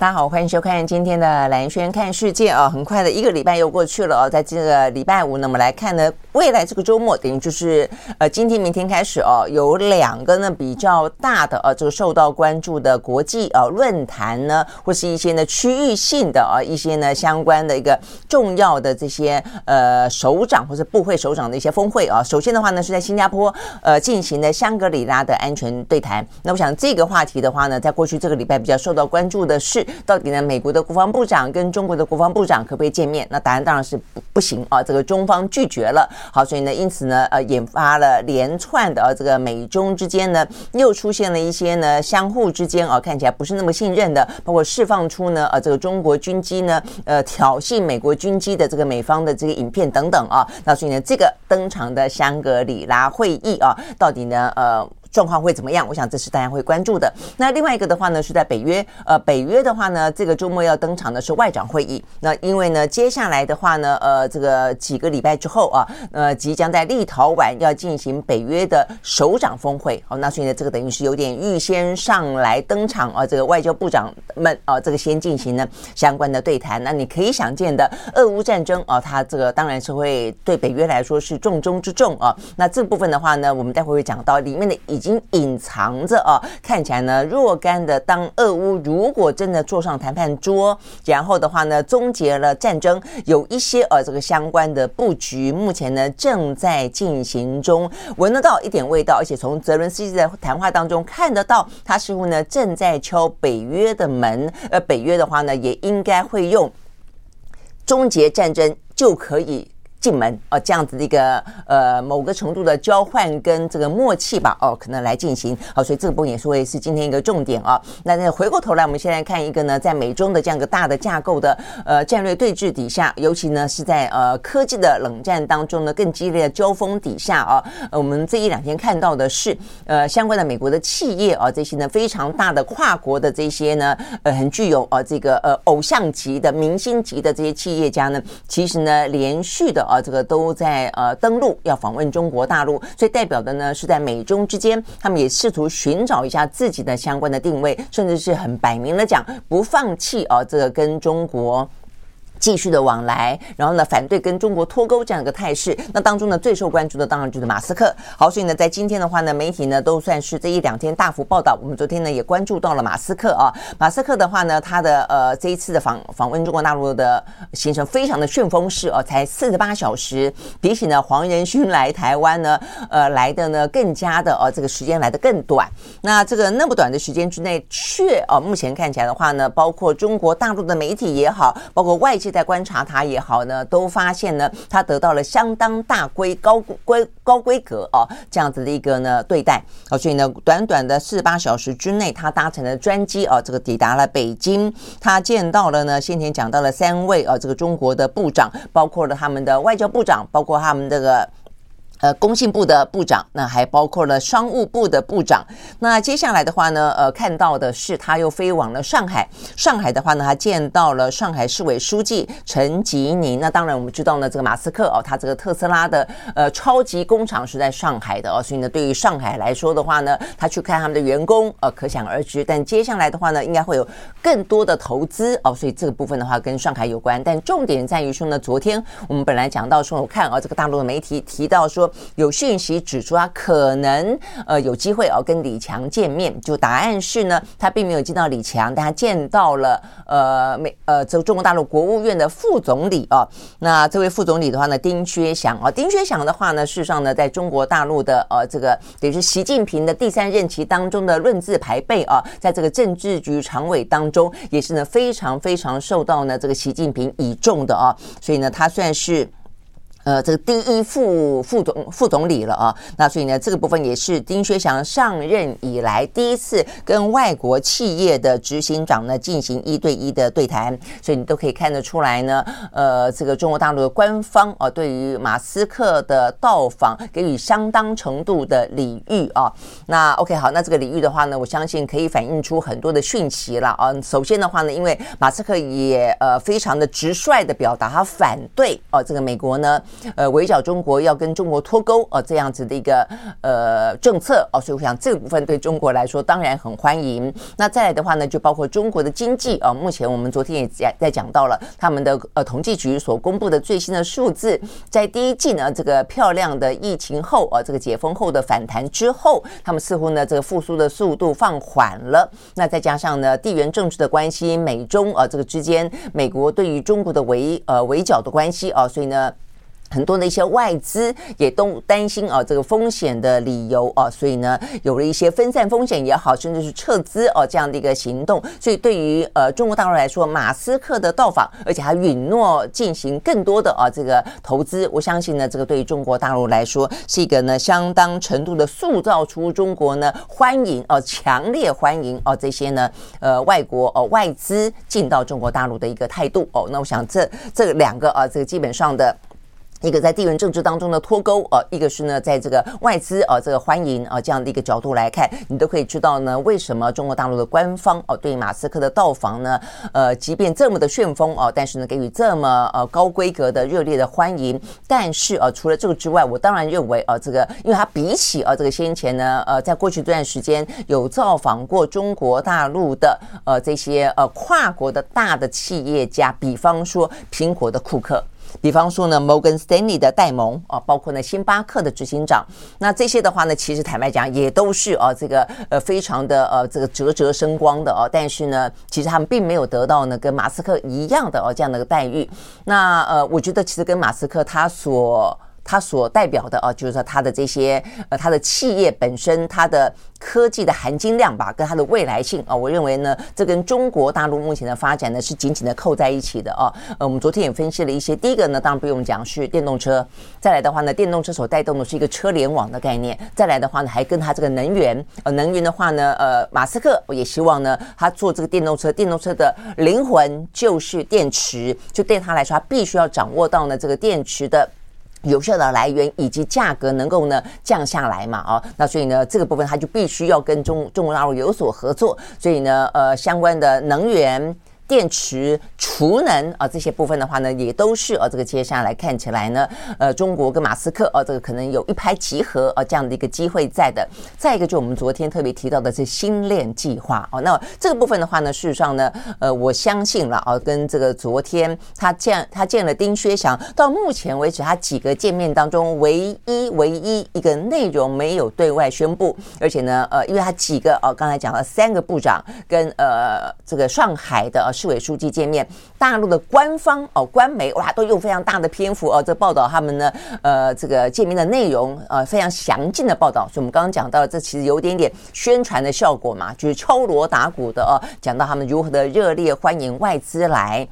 大家好，欢迎收看今天的兰轩看世界啊！很快的一个礼拜又过去了哦，在这个礼拜五呢，我们来看呢，未来这个周末等于就是呃，今天明天开始哦，有两个呢比较大的呃，这个受到关注的国际呃论坛呢，或是一些呢区域性的啊一些呢相关的一个重要的这些呃首长或者部会首长的一些峰会啊。首先的话呢，是在新加坡呃进行的香格里拉的安全对谈。那我想这个话题的话呢，在过去这个礼拜比较受到关注的是。到底呢？美国的国防部长跟中国的国防部长可不可以见面？那答案当然是不不行啊！这个中方拒绝了。好，所以呢，因此呢，呃，引发了连串的呃，这个美中之间呢，又出现了一些呢，相互之间啊，看起来不是那么信任的，包括释放出呢，呃，这个中国军机呢，呃，挑衅美国军机的这个美方的这个影片等等啊。那所以呢，这个登场的香格里拉会议啊，到底呢，呃。状况会怎么样？我想这是大家会关注的。那另外一个的话呢，是在北约。呃，北约的话呢，这个周末要登场的是外长会议。那因为呢，接下来的话呢，呃，这个几个礼拜之后啊，呃，即将在立陶宛要进行北约的首长峰会。好，那所以呢，这个等于是有点预先上来登场啊，这个外交部长们啊，这个先进行呢相关的对谈。那你可以想见的，俄乌战争啊，它这个当然是会对北约来说是重中之重啊。那这部分的话呢，我们待会会讲到里面的。已经隐藏着啊，看起来呢若干的。当俄乌如果真的坐上谈判桌，然后的话呢，终结了战争，有一些呃这个相关的布局，目前呢正在进行中，闻得到一点味道，而且从泽伦斯基的谈话当中看得到，他似乎呢正在敲北约的门。而北约的话呢，也应该会用终结战争就可以。进门哦，这样子的一个呃某个程度的交换跟这个默契吧哦，可能来进行好，所以这个部分也是会是今天一个重点啊。那那回过头来，我们先来看一个呢，在美中的这样一个大的架构的呃战略对峙底下，尤其呢是在呃科技的冷战当中呢更激烈的交锋底下啊，我们这一两天看到的是呃相关的美国的企业啊，这些呢非常大的跨国的这些呢呃很具有呃这个呃偶像级的明星级的这些企业家呢，其实呢连续的。啊，这个都在呃登陆要访问中国大陆，所以代表的呢是在美中之间，他们也试图寻找一下自己的相关的定位，甚至是很摆明的讲不放弃啊，这个跟中国。继续的往来，然后呢，反对跟中国脱钩这样一个态势。那当中呢，最受关注的当然就是马斯克。好，所以呢，在今天的话呢，媒体呢都算是这一两天大幅报道。我们昨天呢也关注到了马斯克啊。马斯克的话呢，他的呃这一次的访访问中国大陆的行程非常的旋风式哦，才四十八小时，比起呢黄仁勋来台湾呢，呃来的呢更加的呃这个时间来的更短。那这个那么短的时间之内，却哦目前看起来的话呢，包括中国大陆的媒体也好，包括外界。在观察他也好呢，都发现呢，他得到了相当大规高规高规格哦，这样子的一个呢对待哦，所以呢，短短的四十八小时之内，他搭乘了专机哦，这个抵达了北京，他见到了呢，先前讲到了三位哦，这个中国的部长，包括了他们的外交部长，包括他们这个。呃，工信部的部长，那还包括了商务部的部长。那接下来的话呢，呃，看到的是他又飞往了上海。上海的话呢，他见到了上海市委书记陈吉宁。那当然，我们知道呢，这个马斯克哦，他这个特斯拉的呃超级工厂是在上海的哦，所以呢，对于上海来说的话呢，他去看他们的员工，呃，可想而知。但接下来的话呢，应该会有更多的投资哦，所以这个部分的话跟上海有关。但重点在于说呢，昨天我们本来讲到说，我看啊，这个大陆的媒体提到说。有讯息指出他可能呃有机会哦跟李强见面，就答案是呢，他并没有见到李强，但他见到了呃美呃这个中国大陆国务院的副总理啊。那这位副总理的话呢，丁薛祥啊，丁薛祥的话呢，事实上呢，在中国大陆的呃这个等于是习近平的第三任期当中的论资排辈啊，在这个政治局常委当中也是呢非常非常受到呢这个习近平倚重的啊，所以呢，他算是。呃，这个第一副副总副总理了啊，那所以呢，这个部分也是丁薛祥上任以来第一次跟外国企业的执行长呢进行一对一的对谈，所以你都可以看得出来呢，呃，这个中国大陆的官方啊，对于马斯克的到访给予相当程度的礼遇啊。那 OK 好，那这个礼遇的话呢，我相信可以反映出很多的讯息了啊。首先的话呢，因为马斯克也呃非常的直率的表达他反对哦，这个美国呢。呃，围剿中国要跟中国脱钩呃，这样子的一个呃政策哦，所以我想这个部分对中国来说当然很欢迎。那再来的话呢，就包括中国的经济啊，目前我们昨天也在在讲到了他们的呃统计局所公布的最新的数字，在第一季呢这个漂亮的疫情后啊，这个解封后的反弹之后，他们似乎呢这个复苏的速度放缓了。那再加上呢地缘政治的关系，美中啊这个之间，美国对于中国的围呃围剿的关系啊，所以呢。很多的一些外资也都担心啊，这个风险的理由啊，所以呢，有了一些分散风险也好，甚至是撤资啊这样的一个行动。所以对于呃中国大陆来说，马斯克的到访，而且还允诺进行更多的啊这个投资，我相信呢，这个对于中国大陆来说是一个呢相当程度的塑造出中国呢欢迎啊强烈欢迎啊这些呢呃外国哦外资进到中国大陆的一个态度哦。那我想这这两个啊这个基本上的。一个在地缘政治当中的脱钩，呃，一个是呢，在这个外资啊，这个欢迎啊这样的一个角度来看，你都可以知道呢，为什么中国大陆的官方哦对马斯克的到访呢，呃，即便这么的旋风哦，但是呢，给予这么呃高规格的热烈的欢迎，但是呃，除了这个之外，我当然认为啊，这个因为他比起啊这个先前呢，呃，在过去这段时间有造访过中国大陆的呃这些呃跨国的大的企业家，比方说苹果的库克。比方说呢，摩根斯丹利的戴蒙啊，包括呢星巴克的执行长，那这些的话呢，其实坦白讲也都是啊，这个呃非常的呃这个啧啧生光的哦，但是呢，其实他们并没有得到呢跟马斯克一样的哦这样的一个待遇。那呃，我觉得其实跟马斯克他所它所代表的啊，就是说它的这些呃它的企业本身它的。科技的含金量吧，跟它的未来性啊，我认为呢，这跟中国大陆目前的发展呢是紧紧的扣在一起的啊。呃，我们昨天也分析了一些，第一个呢，当然不用讲是电动车，再来的话呢，电动车所带动的是一个车联网的概念，再来的话呢，还跟它这个能源，呃，能源的话呢，呃，马斯克也希望呢，他做这个电动车，电动车的灵魂就是电池，就对他来说，他必须要掌握到呢这个电池的。有效的来源以及价格能够呢降下来嘛？哦，那所以呢，这个部分它就必须要跟中中国大陆有所合作，所以呢，呃，相关的能源。电池、储能啊，这些部分的话呢，也都是啊，这个接下来看起来呢，呃，中国跟马斯克啊，这个可能有一拍即合啊，这样的一个机会在的。再一个，就我们昨天特别提到的是星链计划哦。那这个部分的话呢，事实上呢，呃，我相信了啊，跟这个昨天他见他见了丁薛祥，到目前为止他几个见面当中，唯一唯一一个内容没有对外宣布，而且呢，呃，因为他几个哦，刚才讲了三个部长跟呃这个上海的。市委书记见面，大陆的官方哦，官媒哇，都用非常大的篇幅哦，这报道他们呢，呃，这个见面的内容呃，非常详尽的报道。所以，我们刚刚讲到，这其实有点点宣传的效果嘛，就是敲锣打鼓的哦，讲到他们如何的热烈欢迎外资来。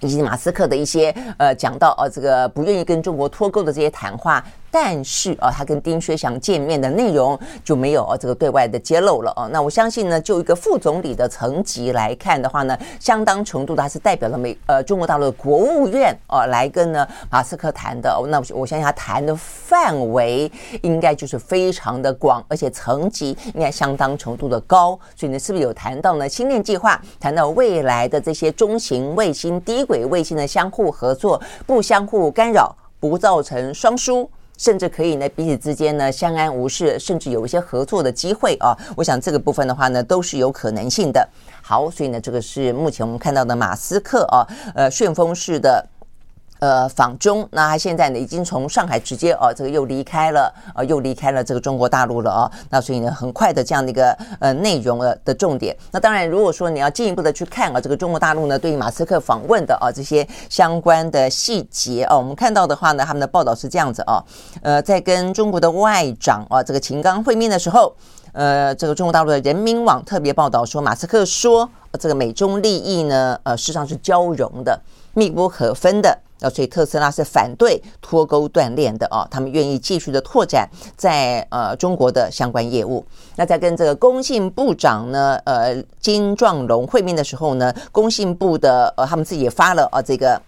以及马斯克的一些呃讲到呃这个不愿意跟中国脱钩的这些谈话，但是啊他跟丁薛祥见面的内容就没有啊这个对外的揭露了啊。那我相信呢，就一个副总理的层级来看的话呢，相当程度的还是代表了美呃中国大陆的国务院啊来跟呢马斯克谈的。那我我相信他谈的范围应该就是非常的广，而且层级应该相当程度的高。所以呢，是不是有谈到呢星链计划，谈到未来的这些中型卫星低轨卫星的相互合作，不相互干扰，不造成双输，甚至可以呢彼此之间呢相安无事，甚至有一些合作的机会啊！我想这个部分的话呢，都是有可能性的。好，所以呢，这个是目前我们看到的马斯克啊，呃，旋风式的。呃，访中，那他现在呢，已经从上海直接哦，这个又离开了，呃，又离开了这个中国大陆了哦。那所以呢，很快的这样的一个呃内容的的重点。那当然，如果说你要进一步的去看啊，这个中国大陆呢，对于马斯克访问的啊这些相关的细节哦，我们看到的话呢，他们的报道是这样子哦，呃，在跟中国的外长啊这个秦刚会面的时候，呃，这个中国大陆的人民网特别报道说，马斯克说，这个美中利益呢，呃，事实上是交融的，密不可分的。啊，所以特斯拉是反对脱钩断链的哦，他们愿意继续的拓展在呃中国的相关业务。那在跟这个工信部长呢，呃金壮龙会面的时候呢，工信部的呃他们自己也发了啊这个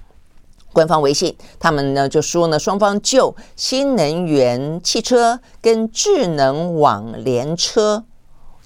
官方微信，他们呢就说呢，双方就新能源汽车跟智能网联车。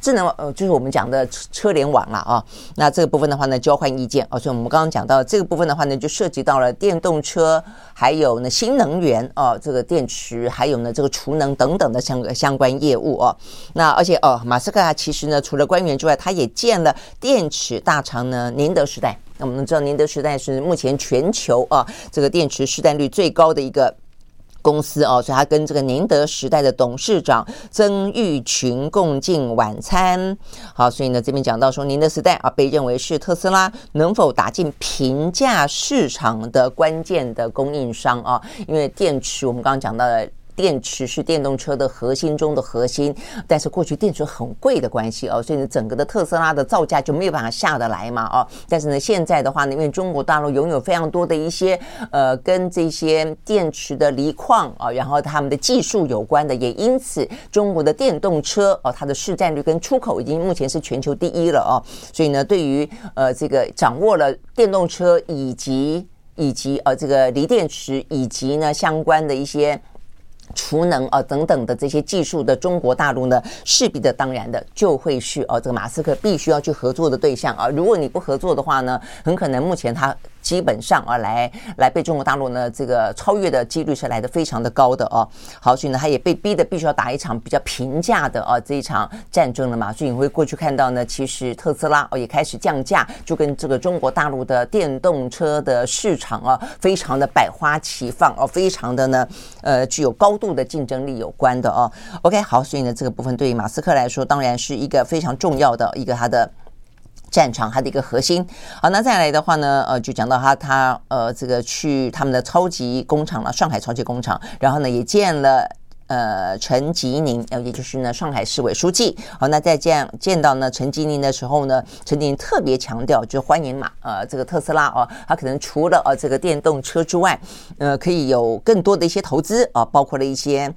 智能呃，就是我们讲的车车联网了啊。那这个部分的话呢，交换意见啊。所以我们刚刚讲到这个部分的话呢，就涉及到了电动车，还有呢新能源啊，这个电池，还有呢这个储能等等的相相关业务哦。那而且哦，马斯克啊，其实呢，除了官员之外，他也建了电池大厂呢，宁德时代。那我们知道，宁德时代是目前全球啊这个电池市占率最高的一个。公司哦，所以他跟这个宁德时代的董事长曾毓群共进晚餐。好，所以呢，这边讲到说，宁德时代啊，被认为是特斯拉能否打进平价市场的关键的供应商啊，因为电池我们刚刚讲到的。电池是电动车的核心中的核心，但是过去电池很贵的关系哦，所以呢，整个的特斯拉的造价就没有办法下得来嘛哦。但是呢，现在的话呢，因为中国大陆拥有非常多的一些呃跟这些电池的锂矿啊，然后他们的技术有关的，也因此中国的电动车哦，它的市占率跟出口已经目前是全球第一了哦。所以呢，对于呃这个掌握了电动车以及以及呃这个锂电池以及呢相关的一些。储能啊等等的这些技术的中国大陆呢，势必的当然的就会是哦，这个马斯克必须要去合作的对象啊。如果你不合作的话呢，很可能目前他。基本上啊，来来被中国大陆呢这个超越的几率是来的非常的高的哦。好，所以呢，他也被逼的必须要打一场比较平价的啊这一场战争了嘛。所以你会过去看到呢，其实特斯拉哦也开始降价，就跟这个中国大陆的电动车的市场啊非常的百花齐放哦，非常的呢呃具有高度的竞争力有关的哦。OK，好，所以呢这个部分对于马斯克来说，当然是一个非常重要的一个他的。战场它的一个核心，好，那再来的话呢，呃，就讲到他他呃这个去他们的超级工厂了，上海超级工厂，然后呢也见了呃陈吉宁，呃也就是呢上海市委书记，好，那在见见到呢陈吉宁的时候呢，陈吉宁特别强调就欢迎马，呃这个特斯拉哦，他可能除了呃这个电动车之外，呃可以有更多的一些投资啊，包括了一些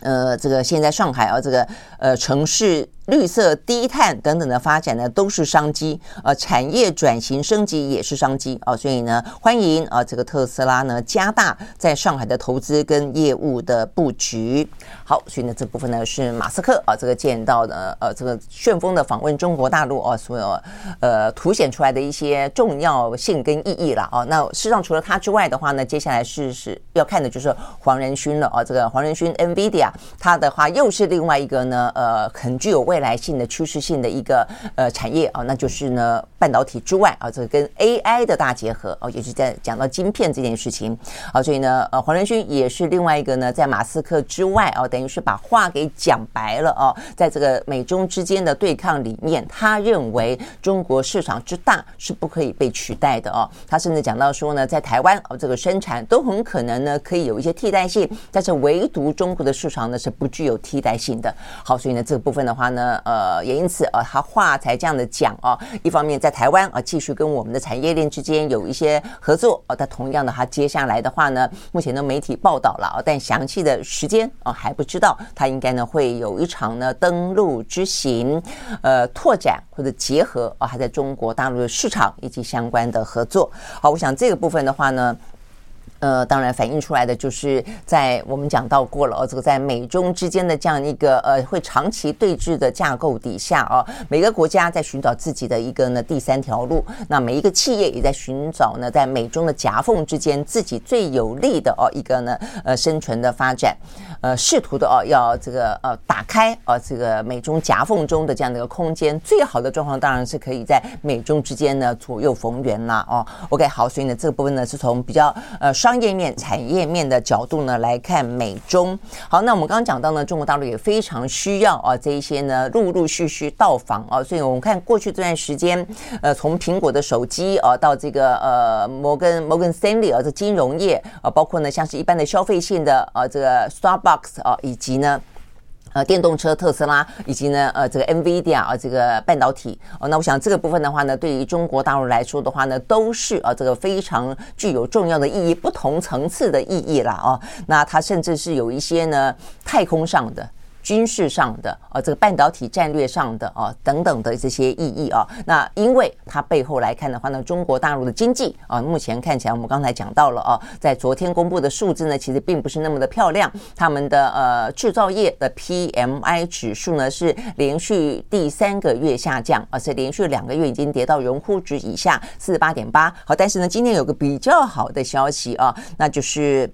呃这个现在上海啊这个呃城市。绿色、低碳等等的发展呢，都是商机。呃，产业转型升级也是商机啊，所以呢，欢迎啊，这个特斯拉呢加大在上海的投资跟业务的布局。好，所以呢，这部分呢是马斯克啊，这个见到的呃，这个旋风的访问中国大陆啊，所有呃凸显出来的一些重要性跟意义了啊。那事实上，除了他之外的话呢，接下来是是要看的就是黄仁勋了啊。这个黄仁勋，NVIDIA，他的话又是另外一个呢，呃，很具有未未来性的趋势性的一个呃产业啊，那就是呢半导体之外啊，这个跟 AI 的大结合哦，也是在讲到晶片这件事情啊，所以呢呃黄仁勋也是另外一个呢在马斯克之外啊，等于是把话给讲白了啊，在这个美中之间的对抗里面，他认为中国市场之大是不可以被取代的哦，他甚至讲到说呢，在台湾啊这个生产都很可能呢可以有一些替代性，但是唯独中国的市场呢是不具有替代性的。好，所以呢这个部分的话呢。呃，也因此啊，他话才这样的讲啊。一方面在台湾啊，继续跟我们的产业链之间有一些合作啊。但同样的，他接下来的话呢，目前的媒体报道了啊，但详细的时间啊还不知道。他应该呢会有一场呢登陆之行，呃，拓展或者结合啊，还在中国大陆的市场以及相关的合作。好，我想这个部分的话呢。呃，当然反映出来的就是在我们讲到过了哦，这个在美中之间的这样一个呃会长期对峙的架构底下哦，每个国家在寻找自己的一个呢第三条路，那每一个企业也在寻找呢在美中的夹缝之间自己最有利的哦一个呢呃生存的发展，呃试图的哦要这个呃打开哦这个美中夹缝中的这样的一个空间，最好的状况当然是可以在美中之间呢左右逢源啦哦。OK 好，所以呢这个部分呢是从比较呃。商业面、产业面的角度呢来看美中。好，那我们刚刚讲到呢，中国大陆也非常需要啊这一些呢陆陆续续到访啊，所以我们看过去这段时间，呃，从苹果的手机啊到这个呃摩根摩根斯坦利啊这金融业啊，包括呢像是一般的消费性的啊这个 Starbucks 啊，以及呢。呃，电动车特斯拉以及呢，呃，这个 NVIDIA 啊，这个半导体哦，那我想这个部分的话呢，对于中国大陆来说的话呢，都是啊，这个非常具有重要的意义，不同层次的意义啦哦。那它甚至是有一些呢，太空上的。军事上的啊，这个半导体战略上的啊等等的这些意义啊，那因为它背后来看的话呢，中国大陆的经济啊，目前看起来我们刚才讲到了啊，在昨天公布的数字呢，其实并不是那么的漂亮。他们的呃制造业的 PMI 指数呢是连续第三个月下降，而且连续两个月已经跌到荣枯值以下四十八点八。好，但是呢，今天有个比较好的消息啊，那就是。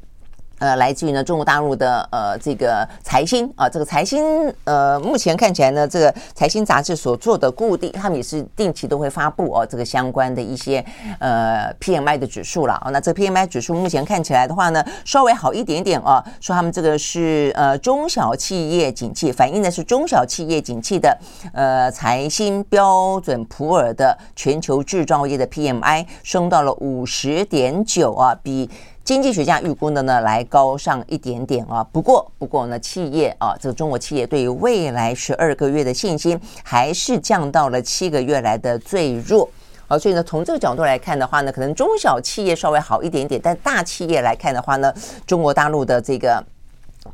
呃，来自于呢中国大陆的呃这个财新啊，这个财新呃目前看起来呢，这个财新杂志所做的固定，他们也是定期都会发布哦这个相关的一些呃 PMI 的指数了啊。那这 PMI 指数目前看起来的话呢，稍微好一点点啊，说他们这个是呃中小企业景气，反映的是中小企业景气的呃财新标准普尔的全球制造业的 PMI 升到了五十点九啊，比。经济学家预估的呢，来高上一点点啊。不过，不过呢，企业啊，这个中国企业对于未来十二个月的信心还是降到了七个月来的最弱啊。所以呢，从这个角度来看的话呢，可能中小企业稍微好一点点，但大企业来看的话呢，中国大陆的这个。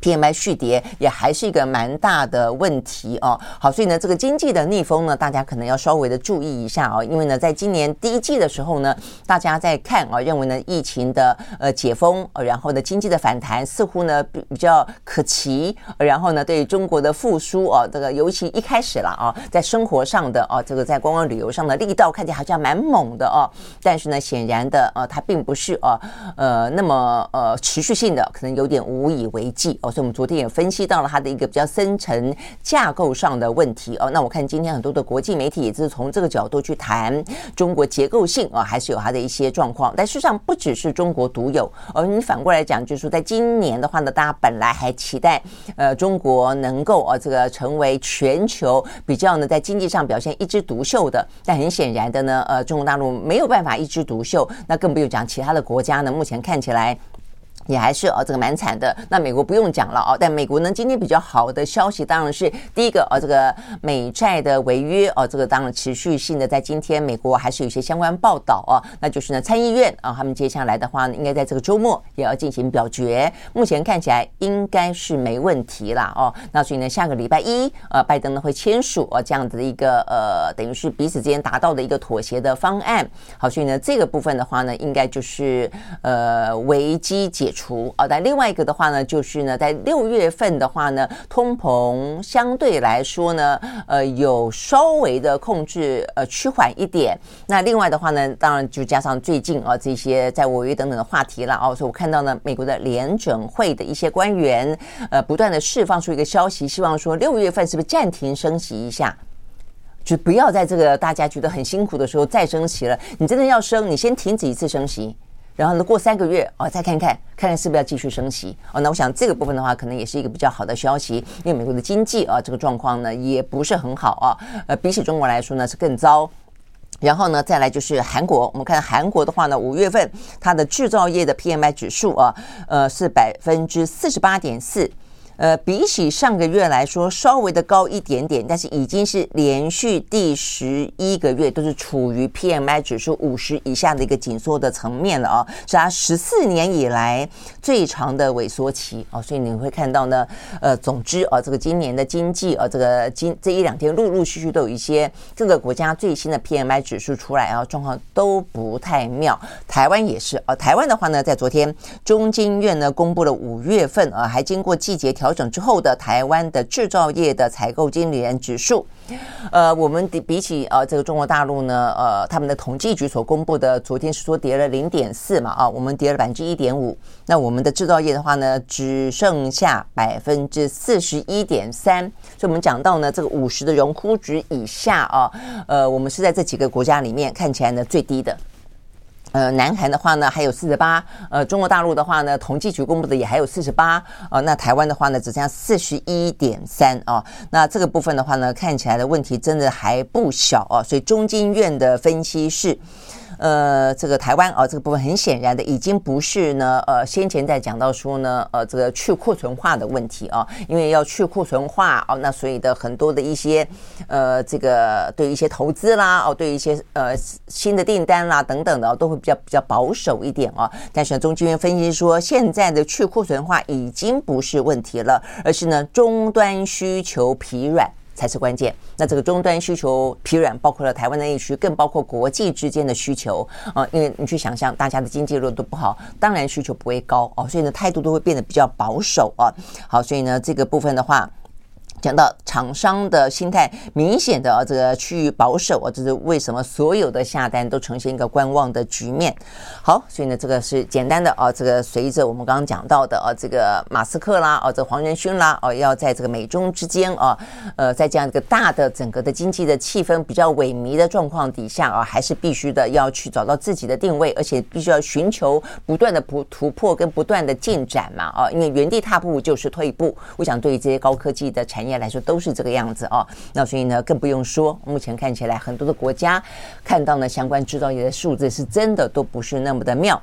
PMI 续跌也还是一个蛮大的问题哦。好，所以呢，这个经济的逆风呢，大家可能要稍微的注意一下哦。因为呢，在今年第一季的时候呢，大家在看啊，认为呢，疫情的呃解封，呃然后呢，经济的反弹似乎呢比比较可期。然后呢，对中国的复苏啊，这个尤其一开始了啊，在生活上的啊，这个在观光旅游上的力道看起来好像蛮猛的哦。但是呢，显然的啊，它并不是啊呃那么呃持续性的，可能有点无以为继。哦，所以我们昨天也分析到了它的一个比较深层架构上的问题哦。那我看今天很多的国际媒体也是从这个角度去谈中国结构性啊，还是有它的一些状况。但事实上不只是中国独有，而你反过来讲，就是说在今年的话呢，大家本来还期待呃中国能够啊这个成为全球比较呢在经济上表现一枝独秀的，但很显然的呢，呃中国大陆没有办法一枝独秀，那更不用讲其他的国家呢，目前看起来。也还是哦，这个蛮惨的。那美国不用讲了哦，但美国呢，今天比较好的消息当然是第一个哦，这个美债的违约哦，这个当然持续性的在今天美国还是有一些相关报道哦。那就是呢，参议院啊，他们接下来的话呢，应该在这个周末也要进行表决。目前看起来应该是没问题了哦。那所以呢，下个礼拜一呃，拜登呢会签署哦这样子的一个呃，等于是彼此之间达到的一个妥协的方案。好，所以呢，这个部分的话呢，应该就是呃危机解除。除啊，但另外一个的话呢，就是呢，在六月份的话呢，通膨相对来说呢，呃，有稍微的控制，呃，趋缓一点。那另外的话呢，当然就加上最近啊这些在违约等等的话题了啊，所以我看到呢，美国的联准会的一些官员，呃，不断的释放出一个消息，希望说六月份是不是暂停升息一下，就不要在这个大家觉得很辛苦的时候再升息了。你真的要升，你先停止一次升息。然后呢，过三个月哦，再看看看看是不是要继续升息哦。那我想这个部分的话，可能也是一个比较好的消息，因为美国的经济啊，这个状况呢也不是很好啊。呃，比起中国来说呢是更糟。然后呢，再来就是韩国，我们看韩国的话呢，五月份它的制造业的 PMI 指数啊，呃是百分之四十八点四。呃，比起上个月来说，稍微的高一点点，但是已经是连续第十一个月都是处于 PMI 指数五十以下的一个紧缩的层面了啊，是它十四年以来最长的萎缩期啊，所以你会看到呢，呃，总之啊，这个今年的经济啊，这个今这一两天陆陆续续都有一些各个国家最新的 PMI 指数出来啊，状况都不太妙。台湾也是啊，台湾的话呢，在昨天中经院呢公布了五月份啊，还经过季节调。调整之后的台湾的制造业的采购经理人指数，呃，我们比比起呃这个中国大陆呢，呃，他们的统计局所公布的，昨天是说跌了零点四嘛，啊，我们跌了百分之一点五。那我们的制造业的话呢，只剩下百分之四十一点三。所以我们讲到呢，这个五十的荣枯值以下啊，呃，我们是在这几个国家里面看起来呢最低的。呃，南韩的话呢，还有四十八。呃，中国大陆的话呢，统计局公布的也还有四十八。呃，那台湾的话呢，只剩下四十一点三哦。那这个部分的话呢，看起来的问题真的还不小哦。所以中经院的分析是。呃，这个台湾啊，这个部分很显然的已经不是呢，呃，先前在讲到说呢，呃，这个去库存化的问题啊，因为要去库存化哦，那所以的很多的一些呃，这个对一些投资啦，哦，对一些呃新的订单啦等等的，都会比较比较保守一点啊。但是中金院分析说，现在的去库存化已经不是问题了，而是呢终端需求疲软。才是关键。那这个终端需求疲软，包括了台湾的内需，更包括国际之间的需求啊。因为你去想象，大家的经济弱都不好，当然需求不会高哦，所以呢，态度都会变得比较保守啊。好，所以呢，这个部分的话。讲到厂商的心态明显的啊，这个趋于保守啊，这是为什么所有的下单都呈现一个观望的局面。好，所以呢，这个是简单的啊，这个随着我们刚刚讲到的啊，这个马斯克啦，啊，这黄仁勋啦，啊，要在这个美中之间啊，呃，在这样一个大的整个的经济的气氛比较萎靡的状况底下啊，还是必须的要去找到自己的定位，而且必须要寻求不断的突突破跟不断的进展嘛啊，因为原地踏步就是退步。我想对于这些高科技的产业。业来说都是这个样子哦，那所以呢，更不用说，目前看起来很多的国家看到呢，相关制造业的数字是真的都不是那么的妙。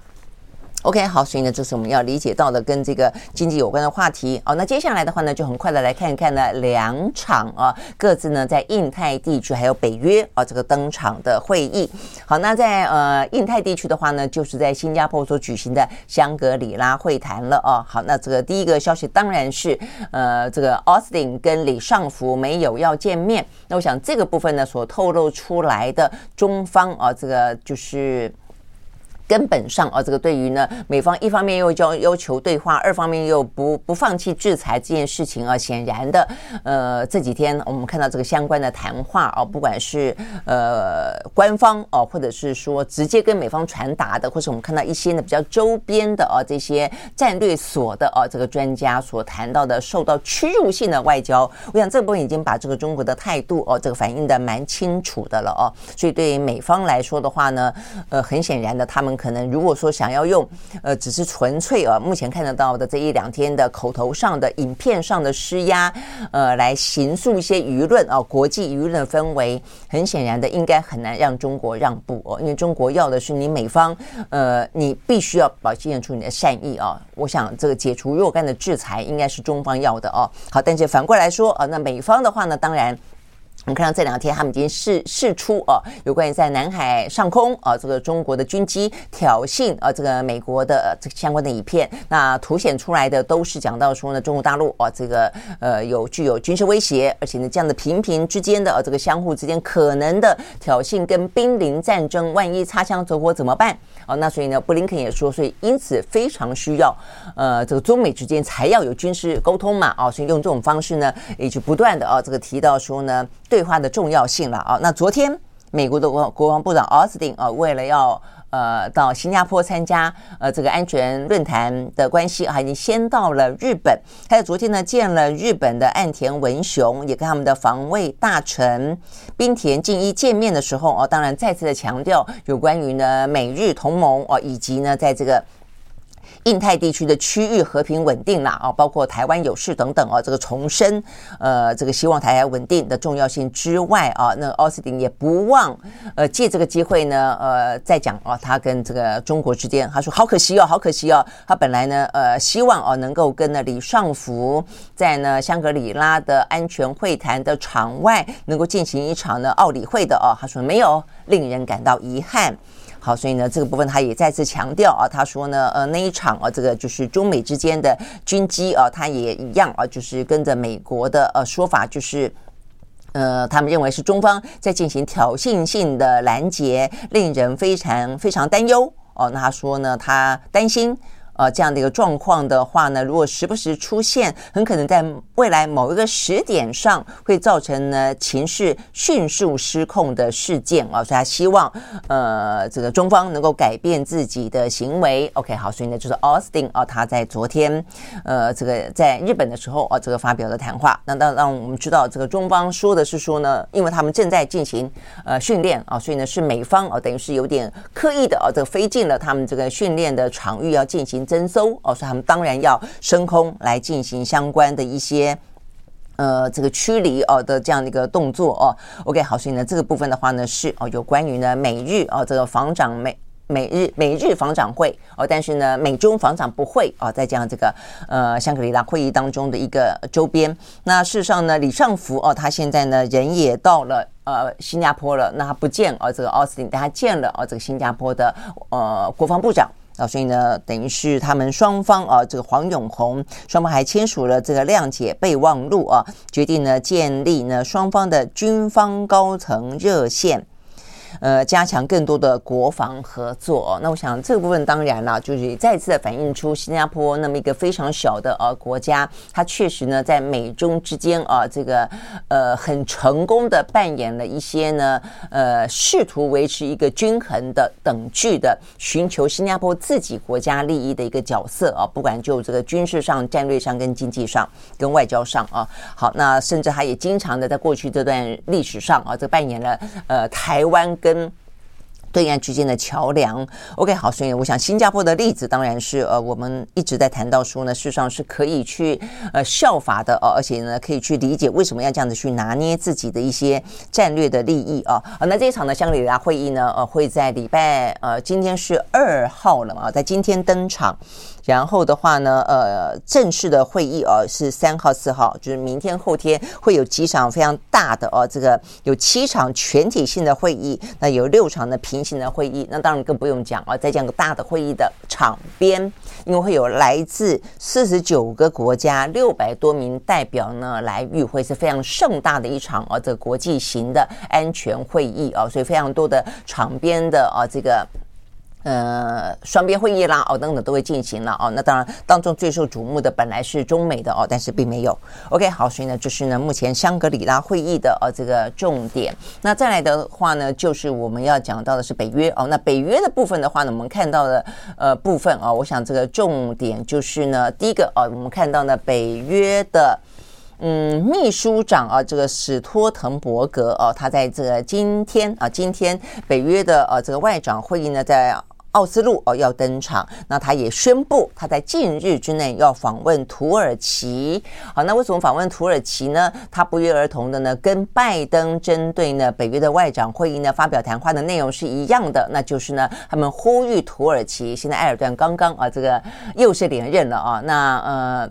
OK，好，所以呢，这是我们要理解到的跟这个经济有关的话题。哦，那接下来的话呢，就很快的来看一看呢，两场啊，各自呢在印太地区还有北约啊这个登场的会议。好，那在呃印太地区的话呢，就是在新加坡所举行的香格里拉会谈了哦。好，那这个第一个消息当然是呃这个奥斯汀跟李尚福没有要见面。那我想这个部分呢所透露出来的中方啊，这个就是。根本上啊，这个对于呢，美方一方面又要要求对话，二方面又不不放弃制裁这件事情啊，显然的，呃，这几天我们看到这个相关的谈话啊，不管是呃官方哦，或者是说直接跟美方传达的，或是我们看到一些呢比较周边的啊这些战略所的啊这个专家所谈到的，受到屈辱性的外交，我想这部分已经把这个中国的态度哦，这个反映的蛮清楚的了哦，所以对于美方来说的话呢，呃，很显然的他们。可能如果说想要用，呃，只是纯粹啊，目前看得到的这一两天的口头上的影片上的施压，呃，来形塑一些舆论啊，国际舆论的氛围，很显然的应该很难让中国让步哦，因为中国要的是你美方，呃，你必须要表现出你的善意啊。我想这个解除若干的制裁应该是中方要的哦。好，但是反过来说啊，那美方的话呢，当然。我们看到这两天，他们已经释释出啊，有关于在南海上空啊，这个中国的军机挑衅啊，这个美国的这个相关的影片，那凸显出来的都是讲到说呢，中国大陆啊，这个呃有具有军事威胁，而且呢，这样的频频之间的啊，这个相互之间可能的挑衅跟濒临战争，万一擦枪走火怎么办？啊，那所以呢，布林肯也说，所以因此非常需要呃，这个中美之间才要有军事沟通嘛，啊，所以用这种方式呢，也就不断的啊，这个提到说呢。对话的重要性了啊！那昨天美国的国国防部长奥斯汀啊，为了要呃到新加坡参加呃这个安全论坛的关系啊，已经先到了日本。还有昨天呢，见了日本的岸田文雄，也跟他们的防卫大臣滨田靖一见面的时候啊，当然再次的强调有关于呢美日同盟啊，以及呢在这个。印太地区的区域和平稳定啦，啊，包括台湾有事等等啊，这个重申呃这个希望台海稳定的重要性之外啊，那奥斯汀也不忘呃借这个机会呢，呃再讲哦，他跟这个中国之间，他说好可惜哦，好可惜哦，他本来呢呃希望哦能够跟呢李尚福在呢香格里拉的安全会谈的场外能够进行一场呢奥理会的哦，他说没有，令人感到遗憾。好，所以呢，这个部分他也再次强调啊，他说呢，呃，那一场啊，这个就是中美之间的军机啊，他也一样啊，就是跟着美国的呃说法，就是呃，他们认为是中方在进行挑衅性的拦截，令人非常非常担忧哦。那他说呢，他担心。呃，这样的一个状况的话呢，如果时不时出现，很可能在未来某一个时点上会造成呢情势迅速失控的事件啊，所以他希望呃这个中方能够改变自己的行为。OK，好，所以呢就是 Austin 啊，他在昨天呃这个在日本的时候啊，这个发表的谈话，那让让我们知道这个中方说的是说呢，因为他们正在进行呃训练啊，所以呢是美方啊等于是有点刻意的啊，这个飞进了他们这个训练的场域要进行。征收哦，所以他们当然要升空来进行相关的一些呃这个驱离哦的这样的一个动作哦。OK，好，所以呢这个部分的话呢是哦有关于呢美日哦这个防长美美日美日防长会哦，但是呢美中防长不会哦，在这样这个呃香格里拉会议当中的一个周边。那事实上呢，李尚福哦，他现在呢人也到了呃新加坡了，那他不见哦这个奥斯汀，但他见了哦这个新加坡的呃国防部长。啊，所以呢，等于是他们双方啊，这个黄永红双方还签署了这个谅解备忘录啊，决定呢建立呢双方的军方高层热线。呃，加强更多的国防合作。那我想这个部分当然了，就是再次的反映出新加坡那么一个非常小的呃国家，它确实呢在美中之间啊，这个呃很成功的扮演了一些呢呃试图维持一个均衡的等距的寻求新加坡自己国家利益的一个角色啊，不管就这个军事上、战略上、跟经济上、跟外交上啊。好，那甚至他也经常的在过去这段历史上啊，这扮演了呃台湾。跟对岸之间的桥梁，OK，好，所以我想新加坡的例子当然是呃，我们一直在谈到说呢，事实上是可以去呃效法的哦，而且呢可以去理解为什么要这样子去拿捏自己的一些战略的利益啊。那这一场的香格里拉会议呢，呃，会在礼拜呃今天是二号了嘛，在今天登场。然后的话呢，呃，正式的会议哦是三号、四号，就是明天、后天会有几场非常大的哦，这个有七场全体性的会议，那有六场的平行的会议，那当然更不用讲啊，在这样个大的会议的场边，因为会有来自四十九个国家六百多名代表呢来与会，是非常盛大的一场哦，这个国际型的安全会议哦，所以非常多的场边的啊这个。呃，双边会议啦，哦，等等都会进行了哦。那当然，当中最受瞩目的本来是中美的哦，但是并没有。OK，好，所以呢，就是呢，目前香格里拉会议的呃这个重点。那再来的话呢，就是我们要讲到的是北约哦。那北约的部分的话呢，我们看到的呃部分啊，我想这个重点就是呢，第一个啊，我们看到呢，北约的嗯秘书长啊，这个史托滕伯格哦，他在这个今天啊，今天北约的呃这个外长会议呢，在。奥斯陆哦要登场，那他也宣布他在近日之内要访问土耳其。好，那为什么访问土耳其呢？他不约而同的呢，跟拜登针对呢北约的外长会议呢发表谈话的内容是一样的，那就是呢他们呼吁土耳其，现在埃尔段刚刚啊这个又是连任了啊，那呃。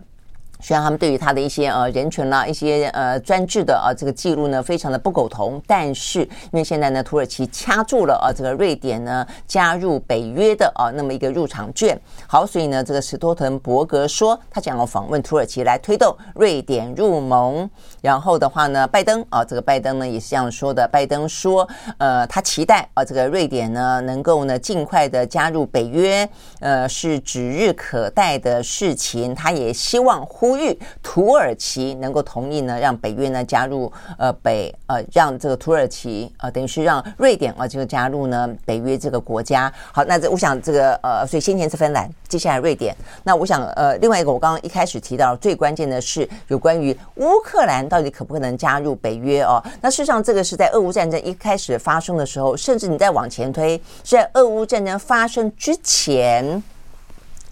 虽然他们对于他的一些呃人权啦、一些呃专制的啊这个记录呢，非常的不苟同，但是因为现在呢，土耳其掐住了啊这个瑞典呢加入北约的啊那么一个入场券，好，所以呢，这个史托滕伯格说他想要访问土耳其来推动瑞典入盟。然后的话呢，拜登啊，这个拜登呢也是这样说的，拜登说，呃，他期待啊这个瑞典呢能够呢尽快的加入北约，呃，是指日可待的事情，他也希望。呼吁土耳其能够同意呢，让北约呢加入呃北呃让这个土耳其呃等于是让瑞典啊这个加入呢北约这个国家。好，那这我想这个呃，所以先前是芬兰，接下来瑞典。那我想呃，另外一个我刚刚一开始提到最关键的是有关于乌克兰到底可不可能加入北约哦。那事实上这个是在俄乌战争一开始发生的时候，甚至你再往前推，是在俄乌战争发生之前。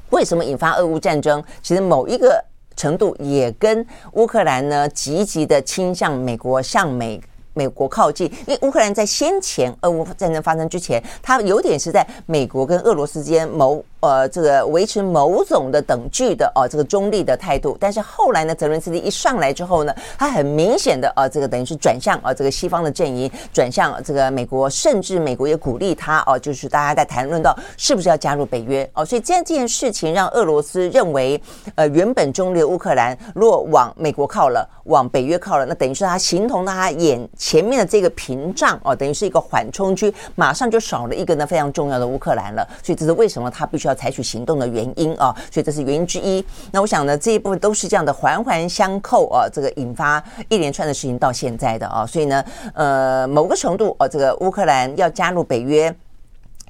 为什么引发俄乌战争？其实某一个程度也跟乌克兰呢积极的倾向美国，向美。美国靠近，因为乌克兰在先前俄乌战争发生之前，它有点是在美国跟俄罗斯之间谋呃这个维持某种的等距的哦这个中立的态度。但是后来呢，泽伦斯基一上来之后呢，他很明显的呃这个等于是转向啊这个西方的阵营，转向这个美国，甚至美国也鼓励他哦，就是大家在谈论到是不是要加入北约哦。所以这样这件事情让俄罗斯认为，呃原本中立的乌克兰若往美国靠了，往北约靠了，那等于是他形同他眼。前面的这个屏障哦，等于是一个缓冲区，马上就少了一个呢非常重要的乌克兰了，所以这是为什么他必须要采取行动的原因啊，所以这是原因之一。那我想呢，这一部分都是这样的环环相扣啊，这个引发一连串的事情到现在的啊，所以呢，呃，某个程度哦，这个乌克兰要加入北约。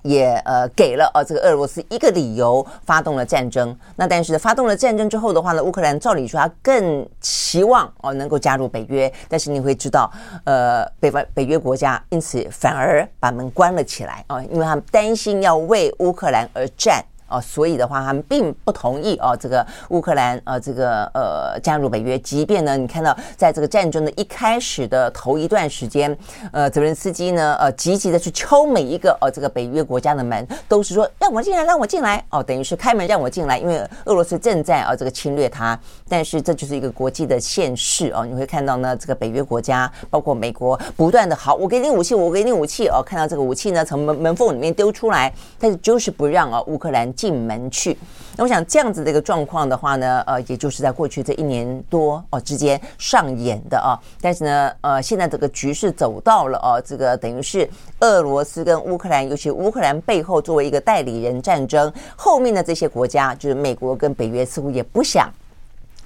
也呃给了呃这个俄罗斯一个理由，发动了战争。那但是发动了战争之后的话呢，乌克兰照理说他更期望哦能够加入北约，但是你会知道，呃北方北约国家因此反而把门关了起来啊，因为他们担心要为乌克兰而战。哦，所以的话，他们并不同意哦，这个乌克兰呃，这个呃加入北约。即便呢，你看到在这个战争的一开始的头一段时间，呃，泽连斯基呢，呃，积极的去敲每一个呃这个北约国家的门，都是说让我进来，让我进来哦，等于是开门让我进来，因为俄罗斯正在啊这个侵略他。但是这就是一个国际的现实哦，你会看到呢，这个北约国家包括美国不断的好，我给你武器，我给你武器哦，看到这个武器呢从门门缝里面丢出来，但是就是不让啊乌克兰。进门去，那我想这样子的一个状况的话呢，呃，也就是在过去这一年多哦之间上演的啊。但是呢，呃，现在这个局势走到了哦，这个等于是俄罗斯跟乌克兰，尤其乌克兰背后作为一个代理人战争，后面的这些国家，就是美国跟北约，似乎也不想。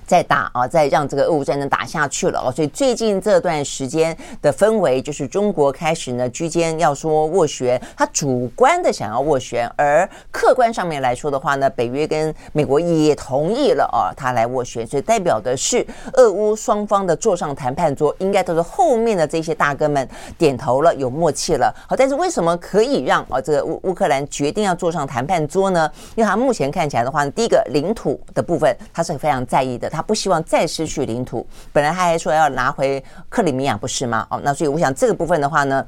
再打啊，再让这个俄乌战争打下去了哦，所以最近这段时间的氛围就是中国开始呢居间要说斡旋，他主观的想要斡旋，而客观上面来说的话呢，北约跟美国也同意了哦，他来斡旋，所以代表的是俄乌双方的坐上谈判桌，应该都是后面的这些大哥们点头了，有默契了。好，但是为什么可以让啊这个乌乌克兰决定要坐上谈判桌呢？因为他目前看起来的话呢，第一个领土的部分他是非常在意的。他不希望再失去领土，本来他还说要拿回克里米亚，不是吗？哦，那所以我想这个部分的话呢，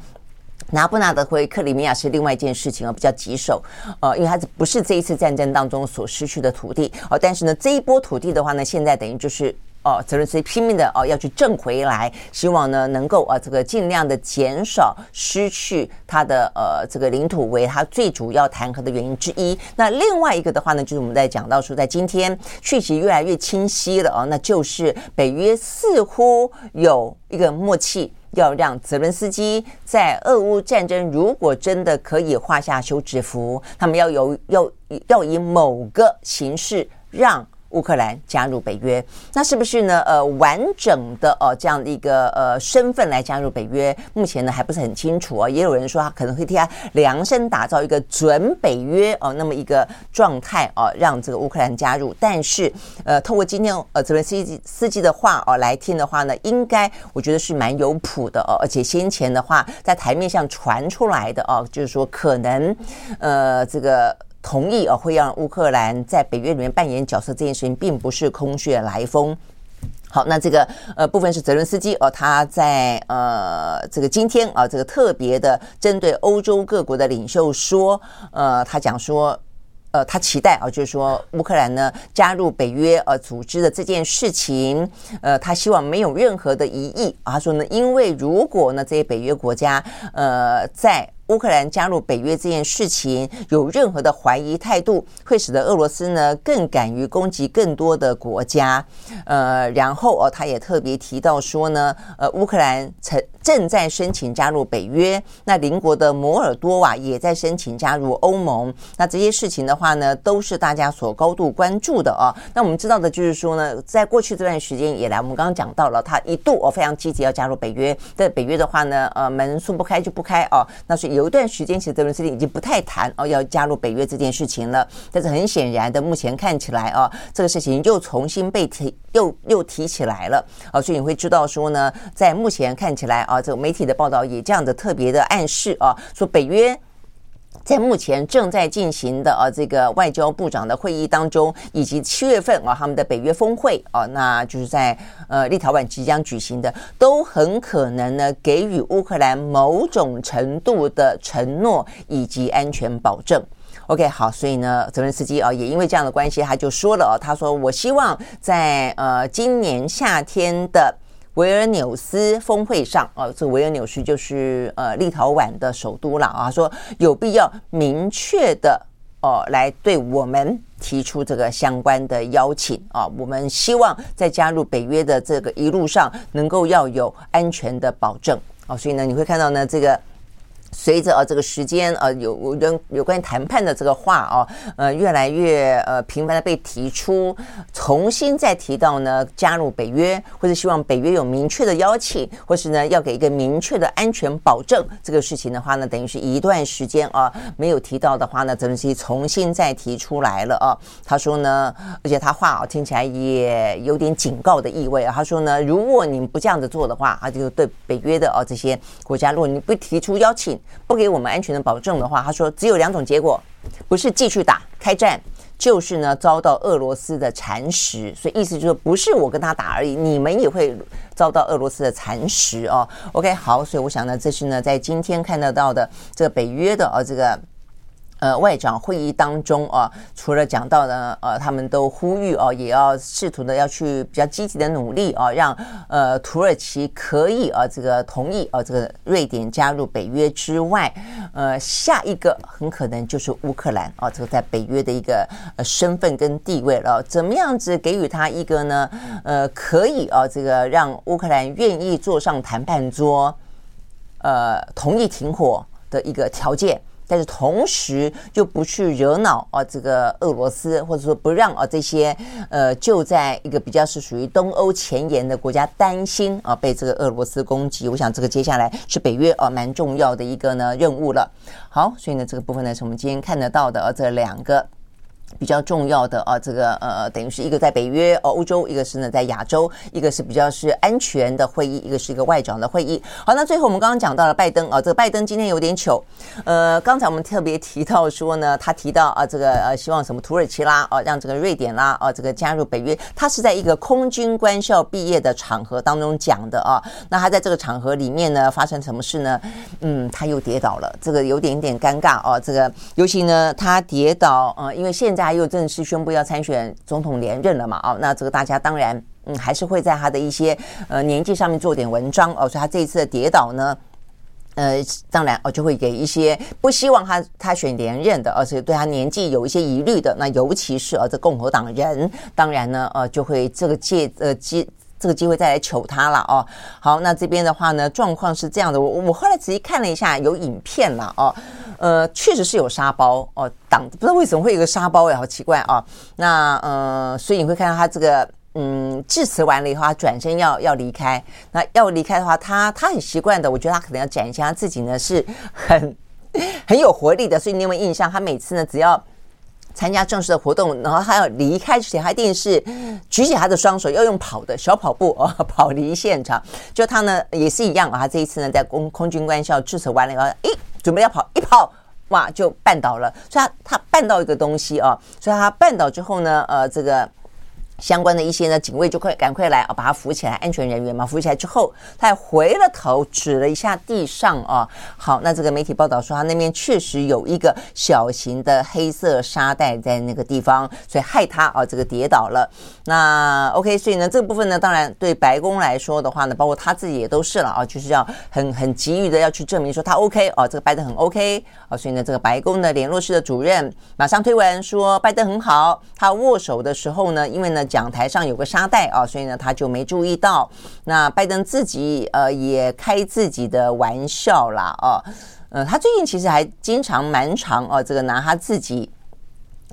拿不拿得回克里米亚是另外一件事情啊，比较棘手。呃，因为它不是这一次战争当中所失去的土地哦，但是呢，这一波土地的话呢，现在等于就是。哦，泽连斯基拼命的哦要去挣回来，希望呢能够啊这个尽量的减少失去他的呃这个领土，为他最主要弹劾的原因之一。那另外一个的话呢，就是我们在讲到说，在今天讯息越来越清晰了哦，那就是北约似乎有一个默契，要让泽连斯基在俄乌战争如果真的可以画下休止符，他们要有要要以某个形式让。乌克兰加入北约，那是不是呢？呃，完整的哦，这样的一个呃身份来加入北约，目前呢还不是很清楚哦。也有人说他可能会替他量身打造一个准北约哦，那么一个状态哦，让这个乌克兰加入。但是呃，透过今天呃泽连斯基司机的话哦来听的话呢，应该我觉得是蛮有谱的哦。而且先前的话在台面上传出来的哦，就是说可能呃这个。同意啊，会让乌克兰在北约里面扮演角色这件事情，并不是空穴来风。好，那这个呃部分是泽伦斯基哦，他在呃这个今天啊，这个特别的针对欧洲各国的领袖说，呃，他讲说，呃，他期待啊，就是说乌克兰呢加入北约呃组织的这件事情，呃，他希望没有任何的疑义啊。他说呢，因为如果呢这些北约国家呃在乌克兰加入北约这件事情有任何的怀疑态度，会使得俄罗斯呢更敢于攻击更多的国家。呃，然后哦，他也特别提到说呢，呃，乌克兰曾正在申请加入北约，那邻国的摩尔多瓦也在申请加入欧盟。那这些事情的话呢，都是大家所高度关注的哦。那我们知道的就是说呢，在过去这段时间以来，我们刚刚讲到了，他一度哦非常积极要加入北约，但北约的话呢，呃，门说不开就不开哦，那是。有一段时间，其实泽伦斯基已经不太谈哦要加入北约这件事情了。但是很显然的，目前看起来啊，这个事情又重新被提，又又提起来了啊。所以你会知道说呢，在目前看起来啊，这个媒体的报道也这样的特别的暗示啊，说北约。在目前正在进行的啊这个外交部长的会议当中，以及七月份啊他们的北约峰会啊，那就是在呃立陶宛即将举行的，都很可能呢给予乌克兰某种程度的承诺以及安全保证。OK，好，所以呢，泽伦斯基啊也因为这样的关系，他就说了啊，他说我希望在呃今年夏天的。维尔纽斯峰会上，哦，这维尔纽斯就是呃立陶宛的首都了啊。说有必要明确的哦来对我们提出这个相关的邀请啊。我们希望在加入北约的这个一路上，能够要有安全的保证啊。所以呢，你会看到呢这个。随着啊这个时间呃有有有关于谈判的这个话哦呃越来越呃频繁的被提出，重新再提到呢加入北约，或者希望北约有明确的邀请，或是呢要给一个明确的安全保证，这个事情的话呢，等于是一段时间啊没有提到的话呢，泽连斯基重新再提出来了啊。他说呢，而且他话啊听起来也有点警告的意味啊。他说呢，如果你们不这样子做的话，啊就对北约的啊这些国家，如果你不提出邀请，不给我们安全的保证的话，他说只有两种结果，不是继续打开战，就是呢遭到俄罗斯的蚕食。所以意思就是不是我跟他打而已，你们也会遭到俄罗斯的蚕食哦。OK，好，所以我想呢，这是呢在今天看得到的这个北约的哦这个。呃，外长会议当中啊，除了讲到呢，呃，他们都呼吁啊，也要试图的要去比较积极的努力啊，让呃土耳其可以啊这个同意啊这个瑞典加入北约之外，呃，下一个很可能就是乌克兰啊，这个在北约的一个呃身份跟地位了，怎么样子给予他一个呢？呃，可以啊，这个让乌克兰愿意坐上谈判桌，呃，同意停火的一个条件。但是同时就不去惹恼啊，这个俄罗斯，或者说不让啊这些呃就在一个比较是属于东欧前沿的国家担心啊被这个俄罗斯攻击。我想这个接下来是北约啊蛮重要的一个呢任务了。好，所以呢这个部分呢是我们今天看得到的啊这两个。比较重要的啊，这个呃，等于是一个在北约哦，欧洲，一个是呢在亚洲，一个是比较是安全的会议，一个是一个外长的会议。好，那最后我们刚刚讲到了拜登啊，这个拜登今天有点糗，呃，刚才我们特别提到说呢，他提到啊，这个呃，希望什么土耳其啦，啊，让这个瑞典啦，啊，这个加入北约，他是在一个空军官校毕业的场合当中讲的啊。那他在这个场合里面呢，发生什么事呢？嗯，他又跌倒了，这个有点点尴尬啊。这个尤其呢，他跌倒，呃，因为现。家又正式宣布要参选总统连任了嘛？哦，那这个大家当然嗯还是会在他的一些呃年纪上面做点文章哦。所以他这一次的跌倒呢，呃，当然哦就会给一些不希望他他选连任的，而且对他年纪有一些疑虑的，那尤其是呃这共和党人，当然呢呃就会这个借呃借这个机会再来求他了哦。好，那这边的话呢状况是这样的，我我后来仔细看了一下有影片了哦。呃，确实是有沙包哦，挡不知道为什么会有个沙包也，好奇怪啊。那呃，所以你会看到他这个嗯致辞完了以后，他转身要要离开。那要离开的话，他他很习惯的，我觉得他可能要展现他自己呢是很 很有活力的。所以你有没有印象？他每次呢只要参加正式的活动，然后他要离开之前，他一定是 举起他的双手，要用跑的小跑步 哦，跑离现场。就他呢也是一样啊，他这一次呢在空空军官校致辞完了以后，诶。准备要跑，一跑哇就绊倒了，所以他他绊到一个东西啊，所以他绊倒之后呢，呃，这个。相关的一些呢，警卫就快赶快来啊，把他扶起来。安全人员嘛，扶起来之后，他还回了头，指了一下地上啊。好，那这个媒体报道说，他那边确实有一个小型的黑色沙袋在那个地方，所以害他啊，这个跌倒了。那 OK，所以呢，这个部分呢，当然对白宫来说的话呢，包括他自己也都是了啊，就是要很很急于的要去证明说他 OK 啊，这个拜登很 OK 啊，所以呢，这个白宫的联络室的主任马上推文说拜登很好，他握手的时候呢，因为呢。讲台上有个沙袋啊，所以呢他就没注意到。那拜登自己呃也开自己的玩笑啦啊，呃他最近其实还经常蛮长哦，这个拿他自己。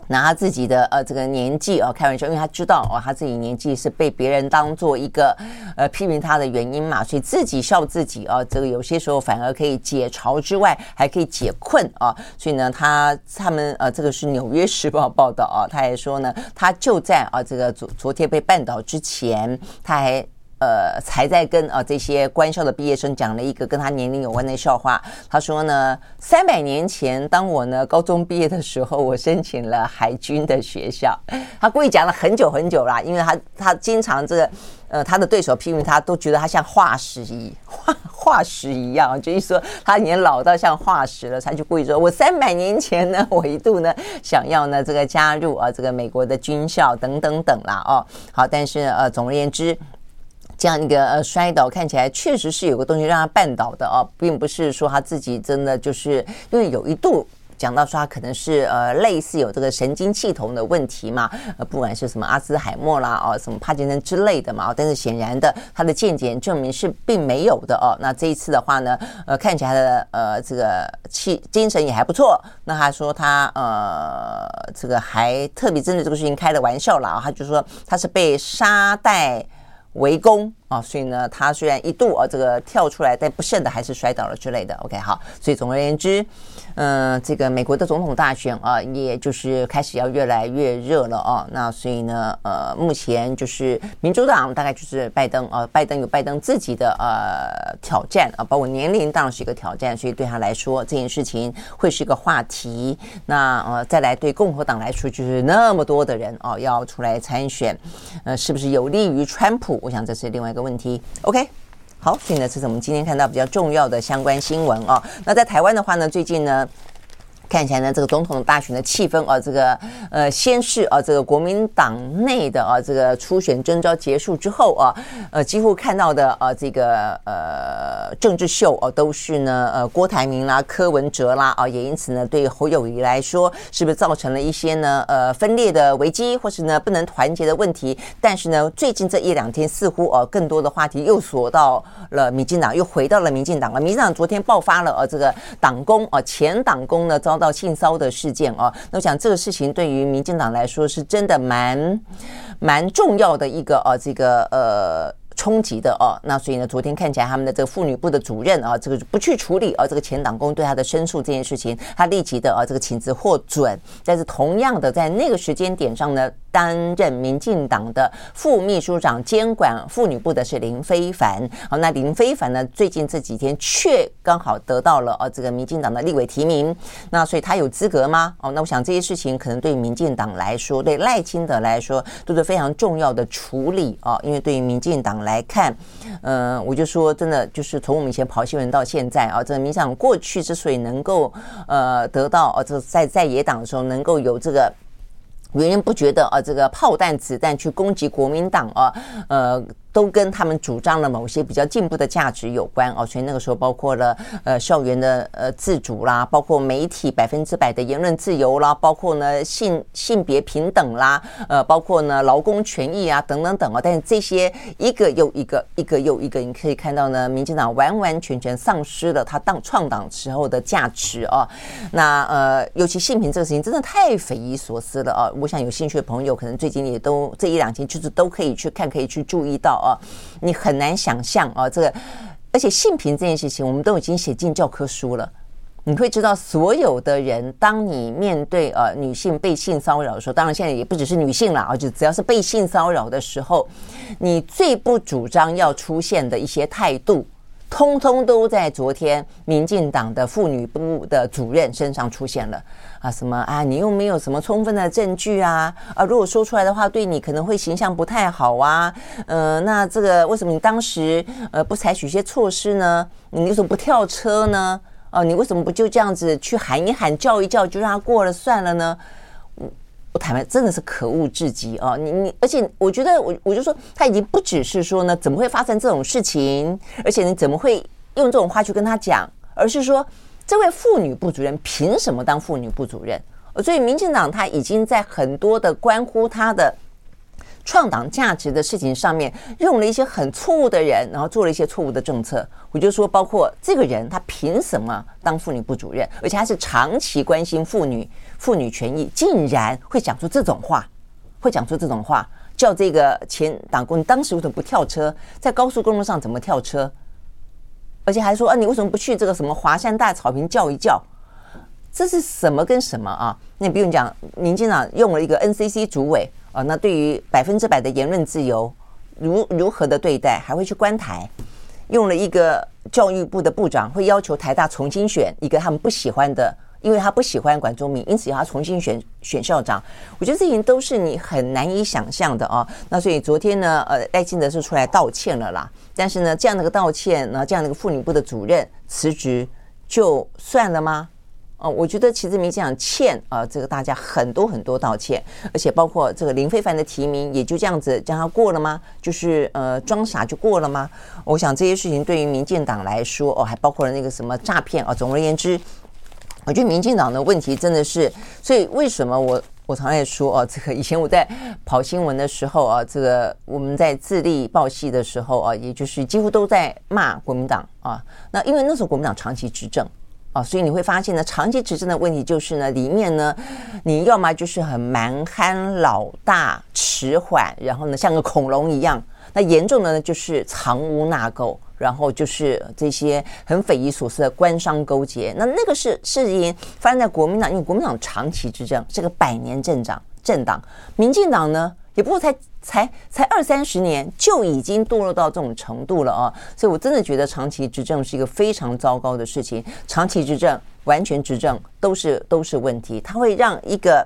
拿他自己的呃这个年纪哦开玩笑，因为他知道哦他自己年纪是被别人当做一个呃批评他的原因嘛，所以自己笑自己啊，这个有些时候反而可以解嘲之外，还可以解困啊。所以呢，他他们呃这个是《纽约时报》报道啊，他还说呢，他就在啊这个昨昨天被绊倒之前，他还呃，才在跟啊这些官校的毕业生讲了一个跟他年龄有关的笑话。他说呢，三百年前，当我呢高中毕业的时候，我申请了海军的学校。他故意讲了很久很久啦，因为他他经常这个呃他的对手批评他，都觉得他像化石一化 化石一样，就是说他已经老到像化石了。他就故意说，我三百年前呢，我一度呢想要呢这个加入啊这个美国的军校等等等啦哦。好，但是呃总而言之。这样一个呃摔倒，看起来确实是有个东西让他绊倒的哦，并不是说他自己真的就是因为有一度讲到说他可能是呃类似有这个神经系统的问题嘛，呃不管是什么阿兹海默啦哦什么帕金森之类的嘛，但是显然的他的健检证明是并没有的哦。那这一次的话呢，呃看起来的呃这个气精神也还不错。那他说他呃这个还特别针对这个事情开了玩笑啦，他就说他是被沙袋围攻啊，所以呢，他虽然一度啊这个跳出来，但不慎的还是摔倒了之类的。OK，好，所以总而言之，嗯、呃，这个美国的总统大选啊，也就是开始要越来越热了啊。那所以呢，呃，目前就是民主党大概就是拜登啊，拜登有拜登自己的呃挑战啊，包括年龄当然是一个挑战，所以对他来说这件事情会是一个话题。那呃，再来对共和党来说，就是那么多的人啊要出来参选，呃，是不是有利于川普？我想这是另外个问题。OK，好，所以呢，这是我们今天看到比较重要的相关新闻哦。那在台湾的话呢，最近呢。看起来呢，这个总统大选的气氛啊，这个呃，先是啊，这个国民党内的啊，这个初选征召结束之后啊，呃，几乎看到的啊，这个呃，政治秀啊，都是呢，呃，郭台铭啦、柯文哲啦啊，也因此呢，对侯友谊来说，是不是造成了一些呢，呃，分裂的危机，或是呢，不能团结的问题？但是呢，最近这一两天，似乎啊，更多的话题又锁到了民进党，又回到了民进党了。民进党昨天爆发了啊，这个党工啊，前党工呢遭。到性骚的事件啊，那我想这个事情对于民进党来说是真的蛮蛮重要的一个啊，这个呃。冲击的哦，那所以呢，昨天看起来他们的这个妇女部的主任啊，这个不去处理啊，这个前党工对他的申诉这件事情，他立即的啊，这个请辞获准。但是同样的，在那个时间点上呢，担任民进党的副秘书长监管妇女部的是林非凡。好，那林非凡呢，最近这几天却刚好得到了啊，这个民进党的立委提名。那所以他有资格吗？哦，那我想这些事情可能对民进党来说，对赖清德来说都是非常重要的处理啊，因为对于民进党。来看，嗯、呃，我就说，真的就是从我们以前跑新闻到现在啊，这个民进党过去之所以能够呃得到哦，这在在野党的时候能够有这个源源不觉得啊这个炮弹子弹去攻击国民党啊，呃。都跟他们主张了某些比较进步的价值有关哦，所以那个时候包括了呃校园的呃自主啦，包括媒体百分之百的言论自由啦，包括呢性性别平等啦，呃，包括呢劳工权益啊等等等啊。但是这些一个又一个，一个又一个，你可以看到呢，民进党完完全全丧失了他当创党时候的价值哦。那呃，尤其性平这个事情真的太匪夷所思了啊！我想有兴趣的朋友可能最近也都这一两天就是都可以去看，可以去注意到。你很难想象啊，这个，而且性平这件事情，我们都已经写进教科书了。你会知道，所有的人，当你面对呃女性被性骚扰的时候，当然现在也不只是女性了啊，就只要是被性骚扰的时候，你最不主张要出现的一些态度。通通都在昨天民进党的妇女部的主任身上出现了啊！什么啊？你又没有什么充分的证据啊？啊，如果说出来的话，对你可能会形象不太好啊。呃，那这个为什么你当时呃不采取一些措施呢？你为什么不跳车呢？哦、啊，你为什么不就这样子去喊一喊、叫一叫，就让他过了算了呢？坦白真的是可恶至极哦！你你，而且我觉得我我就说他已经不只是说呢，怎么会发生这种事情？而且你怎么会用这种话去跟他讲？而是说，这位妇女部主任凭什么当妇女部主任？所以民进党他已经在很多的关乎他的。创党价值的事情上面用了一些很错误的人，然后做了一些错误的政策。我就说，包括这个人，他凭什么当妇女部主任？而且他是长期关心妇女妇女权益，竟然会讲出这种话，会讲出这种话，叫这个前党工，当时为什么不跳车？在高速公路上怎么跳车？而且还说啊，你为什么不去这个什么华山大草坪叫一叫？这是什么跟什么啊？那不用讲，民进党用了一个 NCC 主委。啊，那对于百分之百的言论自由，如如何的对待，还会去关台，用了一个教育部的部长会要求台大重新选一个他们不喜欢的。因为他不喜欢管中闵，因此要他重新选选校长。我觉得这些都是你很难以想象的啊。那所以昨天呢，呃，赖清德是出来道歉了啦。但是呢，这样的个道歉，呢，这样的一个妇女部的主任辞职就算了吗？哦，我觉得其实没这样欠啊，这个大家很多很多道歉，而且包括这个林非凡的提名，也就这样子将他过了吗？就是呃装傻就过了吗？我想这些事情对于民进党来说，哦，还包括了那个什么诈骗啊。总而言之。我觉得民进党的问题真的是，所以为什么我我常常也说哦，这个以前我在跑新闻的时候啊，这个我们在自立报系的时候啊，也就是几乎都在骂国民党啊。那因为那时候国民党长期执政啊，所以你会发现呢，长期执政的问题就是呢，里面呢，你要么就是很蛮憨老大、迟缓，然后呢像个恐龙一样；那严重的呢就是藏污纳垢。然后就是这些很匪夷所思的官商勾结，那那个是事情发生在国民党，因为国民党长期执政是个百年政党，政党，民进党呢也不过才才才二三十年就已经堕落到这种程度了啊！所以我真的觉得长期执政是一个非常糟糕的事情，长期执政、完全执政都是都是问题，它会让一个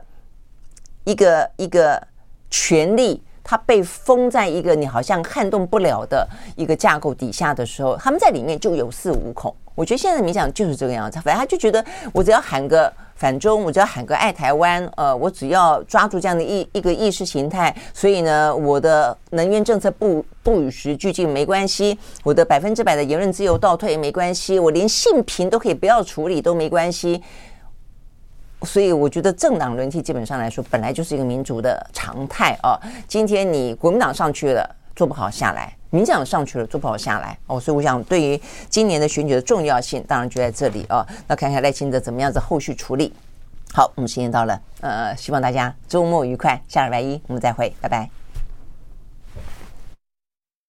一个一个权力。它被封在一个你好像撼动不了的一个架构底下的时候，他们在里面就有恃无恐。我觉得现在的民进党就是这个样子，反正他就觉得我只要喊个反中，我只要喊个爱台湾，呃，我只要抓住这样的一一个意识形态，所以呢，我的能源政策不不与时俱进没关系，我的百分之百的言论自由倒退没关系，我连性平都可以不要处理都没关系。所以我觉得政党轮替基本上来说本来就是一个民主的常态啊。今天你国民党上去了做不好下来，民进党上去了做不好下来哦。所以我想对于今年的选举的重要性，当然就在这里哦。那看看赖清德怎么样子后续处理。好，我们时间到了，呃，希望大家周末愉快，下礼拜一我们再会，拜拜。